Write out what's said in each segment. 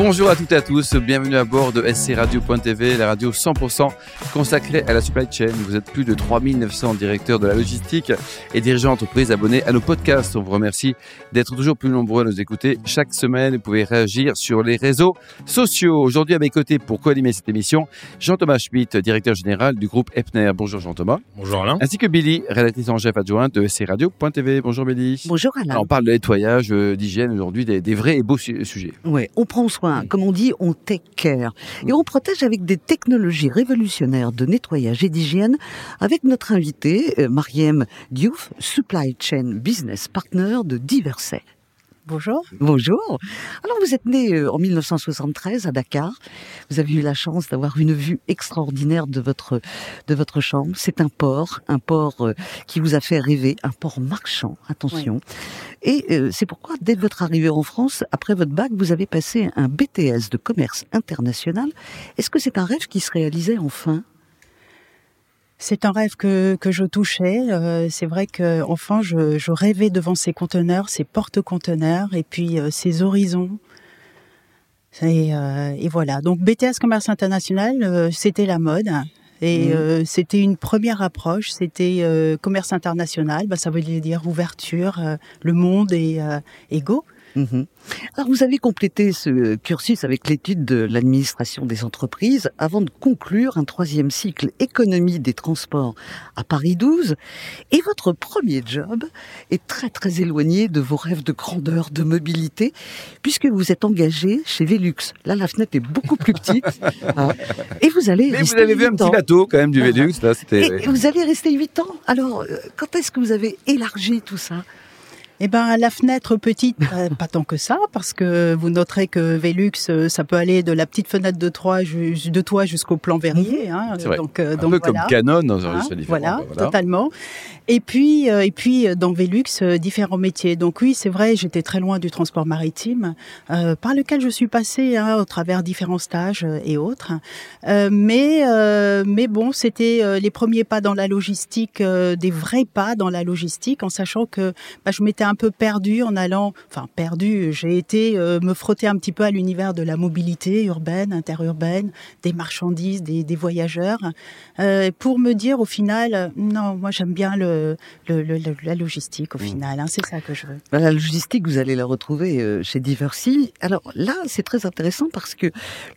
Bonjour à toutes et à tous, bienvenue à bord de SC Radio.tv, la radio 100% consacrée à la supply chain. Vous êtes plus de 3900 directeurs de la logistique et dirigeants d'entreprise abonnés à nos podcasts. On vous remercie d'être toujours plus nombreux à nous écouter chaque semaine. Vous pouvez réagir sur les réseaux sociaux. Aujourd'hui à mes côtés pour co-animer cette émission, Jean-Thomas Schmitt, directeur général du groupe Epner. Bonjour Jean-Thomas. Bonjour Alain. Ainsi que Billy, rédactrice en chef adjointe de SC Radio.tv. Bonjour Billy. Bonjour Alain. Alors, on parle de nettoyage, euh, d'hygiène aujourd'hui, des, des vrais et beaux su- sujets. Ouais, on prend soin, comme on dit, on take care. Et on protège avec des technologies révolutionnaires de nettoyage et d'hygiène avec notre invité, euh, Mariem Diouf, Supply Chain Business Partner de Diverset. Bonjour. Bonjour. Alors vous êtes né euh, en 1973 à Dakar. Vous avez eu la chance d'avoir une vue extraordinaire de votre de votre chambre. C'est un port, un port euh, qui vous a fait rêver, un port marchand. Attention. Et euh, c'est pourquoi dès votre arrivée en France, après votre bac, vous avez passé un BTS de commerce international. Est-ce que c'est un rêve qui se réalisait enfin? C'est un rêve que, que je touchais. Euh, c'est vrai que enfin, je, je rêvais devant ces conteneurs, ces porte-conteneurs et puis euh, ces horizons. Et, euh, et voilà. Donc BTS Commerce International, euh, c'était la mode. Et euh, c'était une première approche, c'était euh, commerce international, bah, ça veut dire ouverture, euh, le monde et, euh, et go. Mhm. Alors vous avez complété ce cursus avec l'étude de l'administration des entreprises avant de conclure un troisième cycle économie des transports à Paris 12. Et votre premier job est très très éloigné de vos rêves de grandeur, de mobilité, puisque vous êtes engagé chez Velux. Là la fenêtre est beaucoup plus petite. hein. et vous allez Mais vous avez vu un petit bateau quand même du Velux, là. Et, et vous allez rester huit ans. Alors, euh, quand est-ce que vous avez élargi tout ça? Eh ben, la fenêtre petite, euh, pas tant que ça, parce que vous noterez que Velux, euh, ça peut aller de la petite fenêtre de toit, de toit jusqu'au plan verrier. Hein, C'est vrai. Donc, euh, un donc peu voilà. comme Canon dans un Hein, voilà, bah, totalement. Et puis, et puis dans Velux, différents métiers. Donc oui, c'est vrai, j'étais très loin du transport maritime, euh, par lequel je suis passée hein, au travers différents stages et autres. Euh, mais, euh, mais bon, c'était les premiers pas dans la logistique, des vrais pas dans la logistique, en sachant que bah, je m'étais un peu perdue en allant, enfin perdue, j'ai été euh, me frotter un petit peu à l'univers de la mobilité urbaine, interurbaine, des marchandises, des, des voyageurs, euh, pour me dire au final, non, moi j'aime bien le, le- le- le- la logistique au final, hein, c'est ça que je veux. Ben, La logistique, vous allez la retrouver euh, chez Diversi. Alors là, c'est très intéressant parce que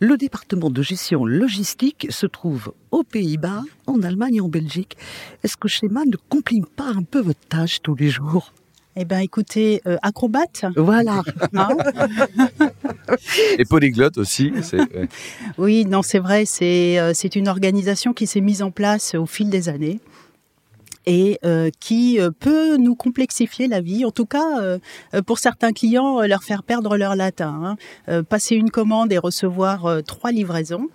le département de gestion logistique se trouve aux Pays-Bas, en Allemagne et en Belgique. Est-ce que schéma ne complique pas un peu votre tâche tous les jours? Eh ben écoutez, euh, acrobate, Voilà. hein Et polyglotte aussi. Oui, non, c'est vrai, c'est euh, c'est une organisation qui s'est mise en place au fil des années et euh, qui euh, peut nous complexifier la vie, en tout cas euh, euh, pour certains clients, euh, leur faire perdre leur latin. hein. Euh, passer une commande et recevoir trois livraisons.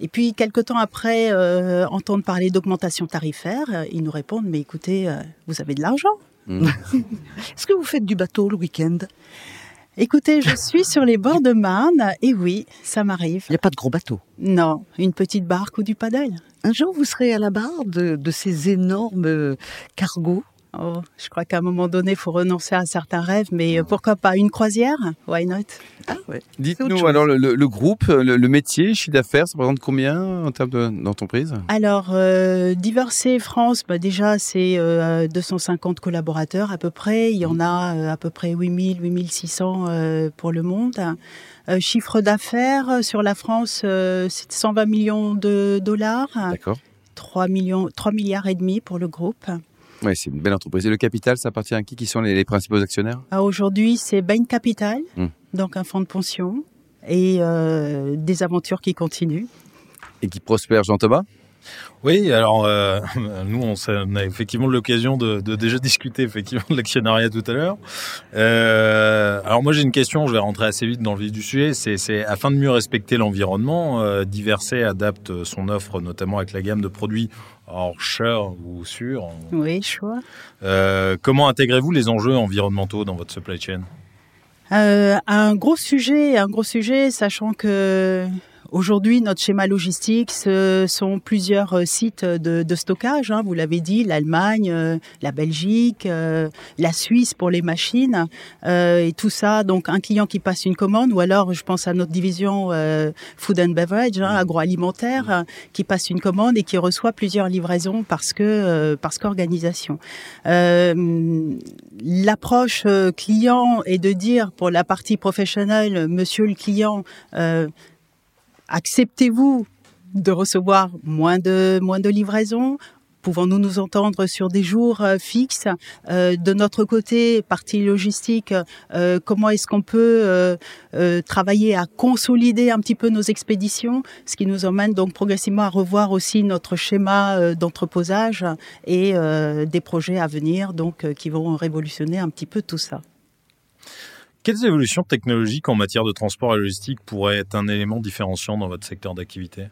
Et puis, quelque temps après, euh, entendre parler d'augmentation tarifaire, ils nous répondent, mais écoutez, euh, vous avez de l'argent Est-ce que vous faites du bateau le week-end? Écoutez, je suis sur les bords de Marne, et oui, ça m'arrive. Il n'y a pas de gros bateau. Non, une petite barque ou du paddle. Un jour, vous serez à la barre de, de ces énormes euh, cargos? Oh, je crois qu'à un moment donné, il faut renoncer à certains rêves, mais euh, pourquoi pas une croisière? Why not? Ah ouais. Dites-nous alors le, groupe, le, le métier, chiffre d'affaires, ça représente combien en termes de- d'entreprise? Alors, euh, Diversé France, bah déjà, c'est euh, 250 collaborateurs à peu près. Il y en a euh, à peu près 8000, 8600 euh, pour le monde. Euh, chiffre d'affaires euh, sur la France, euh, c'est 120 millions de dollars. D'accord. 3, millions, 3 milliards et demi pour le groupe. Oui, c'est une belle entreprise. Et le capital, ça appartient à qui Qui sont les, les principaux actionnaires? Ah, Aujourd'hui, c'est Bain Capital, Hmm. donc un fonds de pension, et euh, des aventures qui continuent. Et qui prospère Jean-Thomas? Oui, alors euh, nous on, a effectivement l'occasion de, de déjà discuter effectivement de l'actionnariat tout à l'heure. Euh, alors moi j'ai une question, je vais rentrer assez vite dans le vif du sujet. C'est, afin de mieux respecter l'environnement, euh, Diversé adapte son offre notamment avec la gamme de produits hors cher ou sûr. Oui, choix. Euh, comment intégrez-vous les enjeux environnementaux dans votre supply chain? Euh, un gros sujet, un gros sujet, sachant que Aujourd'hui, notre schéma logistique, ce sont plusieurs euh, sites de, de stockage. Hein, vous l'avez dit, l'Allemagne, euh, la Belgique, euh, la Suisse pour les machines et tout ça. Donc, un client qui passe une commande, ou alors, je pense à notre division food and beverage, hein, agroalimentaire, qui passe une commande et qui reçoit plusieurs livraisons parce que parce qu'organisation. L'approche client est de dire pour la partie professionnelle, Monsieur le client acceptez-vous de recevoir moins de moins de livraisons? Pouvons-nous nous entendre sur des jours euh, fixes? Euh, De notre côté, partie logistique, euh, comment est-ce qu'on peut travailler à consolider un petit peu nos expéditions? Ce qui nous emmène donc progressivement à revoir aussi notre schéma d'entreposage et des projets à venir donc qui vont révolutionner un petit peu tout ça. Quelles évolutions technologiques en matière de transport et logistique pourraient être un élément différenciant dans votre secteur d'activité?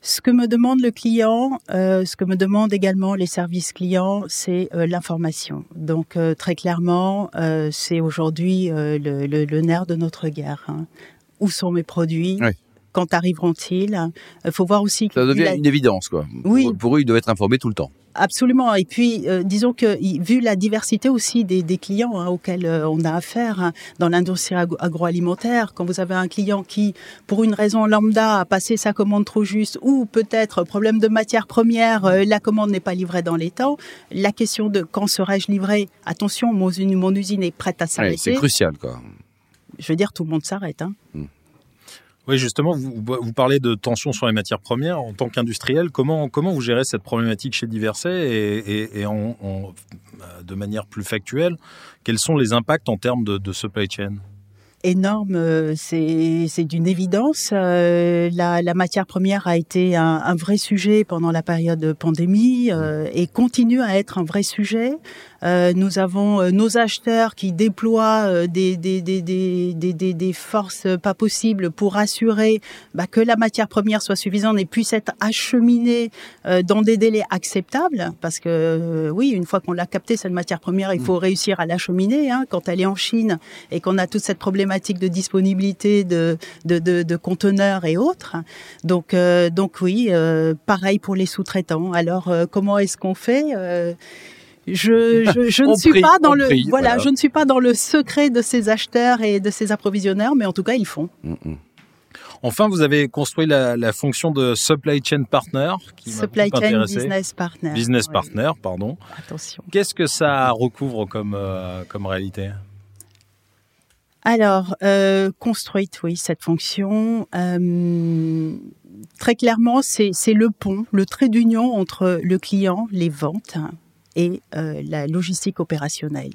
Ce que me demande le client, euh, ce que me demandent également les services clients, c'est euh, l'information. Donc euh, très clairement, c'est aujourd'hui le, nerf de notre guerre. Hein. Où sont mes produits? Quand arriveront-ils? Il faut voir aussi que ça devient une évidence quoi. Oui. pour eux, ils doivent être informés tout le temps. Absolument. Et puis, euh, disons que vu la diversité aussi des, des clients hein, auxquels euh, on a affaire hein, dans l'industrie agroalimentaire, quand vous avez un client qui, pour une raison lambda, a passé sa commande trop juste, ou peut-être problème de matière première, euh, la commande n'est pas livrée dans les temps, la question de quand serai-je livré Attention, mon, mon, usine est prête à s'arrêter. c'est crucial, quoi. Je veux dire, tout le monde s'arrête. Hein. Hmm. Oui, justement, vous, parlez de tension sur les matières premières. En tant qu'industriel, comment, comment vous gérez cette problématique chez Diverset et, en, de manière plus factuelle, quels sont les impacts en termes de supply chain? Énorme, euh, c'est d'une évidence. Euh, la, la, matière première a été un, un, vrai sujet pendant la période de pandémie euh, et continue à être un vrai sujet. Euh, nous avons euh, nos acheteurs qui déploient euh, des, des, des, des, des, des forces pas possibles pour assurer bah, que la matière première soit suffisante et puisse être acheminée dans des délais acceptables. Parce que oui, une fois qu'on l'a captée, cette matière première, il faut mm. réussir à l'acheminer. Hein, quand elle est en Chine et qu'on a toute cette problématique de disponibilité de, de, de, de conteneurs et autres. Donc, donc oui, pareil pour les sous-traitants. Alors, comment est-ce qu'on fait je, je, je ne suis pas dans le voilà, je ne suis pas dans le secret de ces acheteurs et de ces approvisionneurs, mais en tout cas ils font. Mm, mm. Enfin, vous avez construit la, la, fonction de supply chain partner, qui supply chain business partner. Business partner, pardon. Attention. Qu'est-ce que ça recouvre comme euh, comme réalité? Alors, euh, construite, oui, cette fonction. Euh, très clairement, c'est le pont, le trait d'union entre le client, les ventes, et euh, la logistique opérationnelle.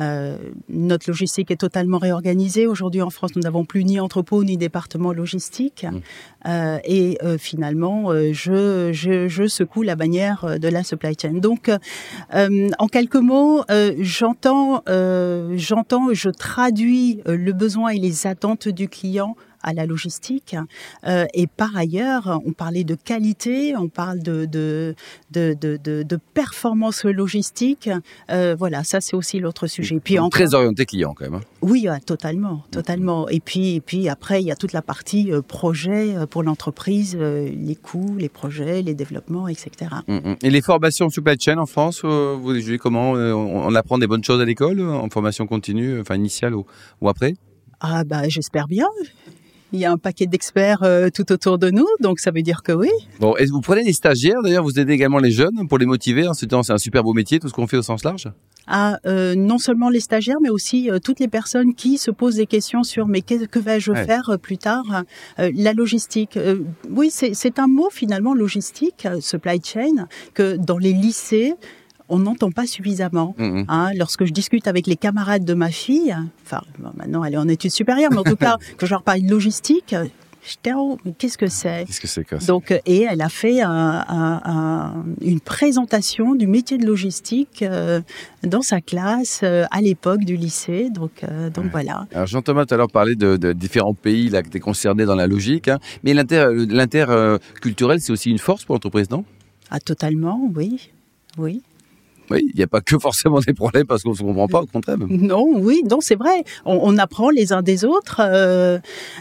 Euh, notre logistique est totalement réorganisée. Aujourd'hui en France, nous n'avons plus ni entrepôt ni département logistique. Mmh. Euh, et finalement, je, je, je, secoue la bannière de la supply chain. Donc, en quelques mots, j'entends, j'entends, je traduis le besoin et les attentes du client à la logistique. Euh, et par ailleurs, on parlait de qualité, on parle de, de, de, de, de performance logistique. Euh, voilà, ça c'est aussi l'autre sujet. puis encore, très orienté client quand même. Hein. Oui, totalement, totalement. Et puis, et puis après, il y a toute la partie euh, projet pour l'entreprise, les coûts, les projets, les développements, etc. Mm, mm. Et les formations supply chain en France, vous jugez comment on, apprend des bonnes choses à l'école, en formation continue, enfin initiale ou, ou après? Ah bah j'espère bien. Il y a un paquet d'experts euh, tout autour de nous, donc ça veut dire que oui. Bon, et vous prenez des stagiaires d'ailleurs, vous aidez également les jeunes pour les motiver temps, c'est un super beau métier, tout ce qu'on fait au sens large? Ah, euh, non seulement les stagiaires, mais aussi euh, toutes les personnes qui se posent des questions sur mais que, que vais-je faire plus tard? La logistique, oui, c'est un mot finalement logistique, supply chain, que dans les lycées, on n'entend pas suffisamment. Mm-hmm. Hein, lorsque je discute avec les camarades de ma fille, enfin maintenant elle est en études supérieures, mais en tout cas que je leur parle de logistique, oh, mais qu'est-ce que c'est? Qu'est-ce que c'est que Donc, et elle a fait une présentation du métier de logistique euh, dans sa classe euh, à l'époque du lycée. Donc, euh, donc voilà. Alors Jean-Thomas tout à l'heure parlait de, différents pays là que tu es concerné dans la logique, hein. mais l'interculturel, c'est aussi une force pour l'entreprise, non? Ah totalement, oui, oui. Oui, il n'y a pas que forcément des problèmes parce qu'on ne se comprend pas, au contraire. Même. Non, oui, non, c'est vrai. On, on, apprend les uns des autres. Euh,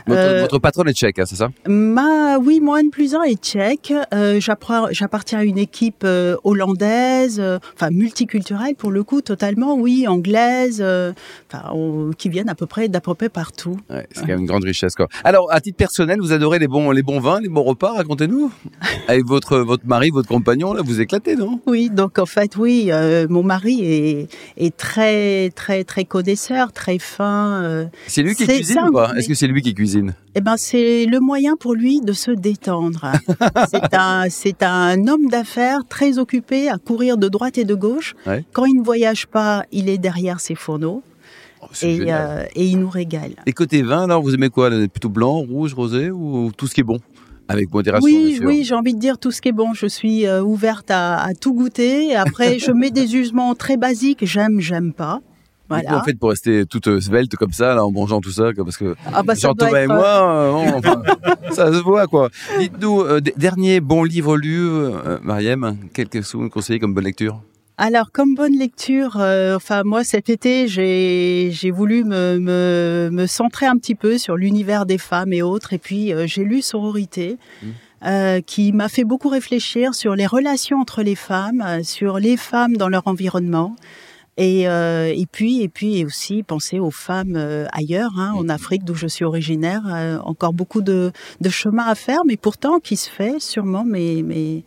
votre, euh, votre, patronne est tchèque, hein, c'est ça? Ma, oui, mon N plus 1 est tchèque. Euh, J'appartiens à une équipe euh, hollandaise, euh, enfin multiculturelle pour le coup, totalement, oui, anglaise, on, qui viennent à peu près d'à peu près partout. Ouais, c'est quand même une grande richesse, quoi. Alors, à titre personnel, vous adorez les bons, les bons vins, les bons repas, racontez-nous? Avec votre, votre mari, votre compagnon, là, vous éclatez, non? Oui, donc en fait, oui euh, mon mari est, est, très, très, très connaisseur, très fin. Euh, c'est lui qui cuisine ou pas Est-ce que c'est lui qui cuisine? Eh ben, c'est le moyen pour lui de se détendre. c'est un, c'est un homme d'affaires très occupé à courir de droite et de gauche. Quand il ne voyage pas, il est derrière ses fourneaux. Oh, et, euh, et, il nous régale. Et côté vin, alors vous aimez quoi? Plutôt blanc, rouge, rosé ou tout ce qui est bon? Avec modération. Oui, oui, j'ai envie de dire tout ce qui est bon. Je suis euh, ouverte à, tout goûter. Après, je mets des usements très basiques. J'aime, j'aime pas. Voilà. Vous faites pour rester toute euh, svelte comme ça, là, en mangeant tout ça, parce que ah bah, Jean-Thomas et moi, euh, ça se voit, quoi. Dites-nous, dernier bon livre lu, Mariem, quelques sous conseillés comme bonne lecture? Alors, comme bonne lecture, euh, enfin moi cet été, j'ai voulu me, me, me, centrer un petit peu sur l'univers des femmes et autres, et puis euh, j'ai lu Sororité. Mmh. Euh, qui m'a fait beaucoup réfléchir sur les relations entre les femmes, sur les femmes dans leur environnement, et, et puis et puis aussi penser aux femmes ailleurs, hein, en Afrique d'où je suis originaire, encore beaucoup de, de chemin à faire, mais pourtant qui se fait sûrement, mais mais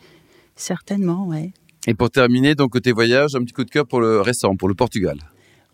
certainement, ouais. Et pour terminer, donc côté voyage, un petit coup de cœur pour le récent, pour le Portugal.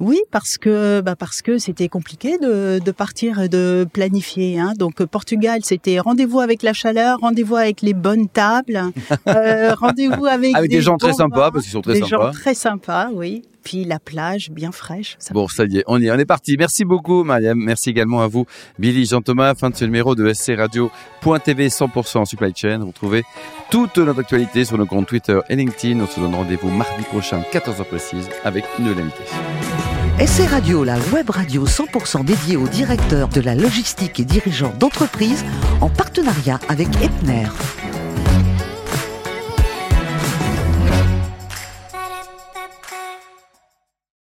Oui, parce que bah parce que c'était compliqué de, de partir et de planifier. Hein. Donc Portugal, c'était rendez-vous avec la chaleur, rendez-vous avec les bonnes tables, euh, rendez-vous avec, avec des, gens très sympas parce qu'ils sont très des sympas. Des gens très sympas, oui. Puis la plage bien fraîche. Ça bon, ça y est, on y est, on est parti. Merci beaucoup, Mariam. Merci également à vous, Billy, Jean-Thomas. Fin de ce numéro de SC Radio.tv 100% en supply chain. Retrouvez toute notre actualité sur nos comptes Twitter et LinkedIn. On se donne rendez-vous mardi prochain, 14h précise, avec une nouvelle invitée. SC Radio, la web radio 100% dédiée aux directeurs de la logistique et dirigeants d'entreprise en partenariat avec Epner.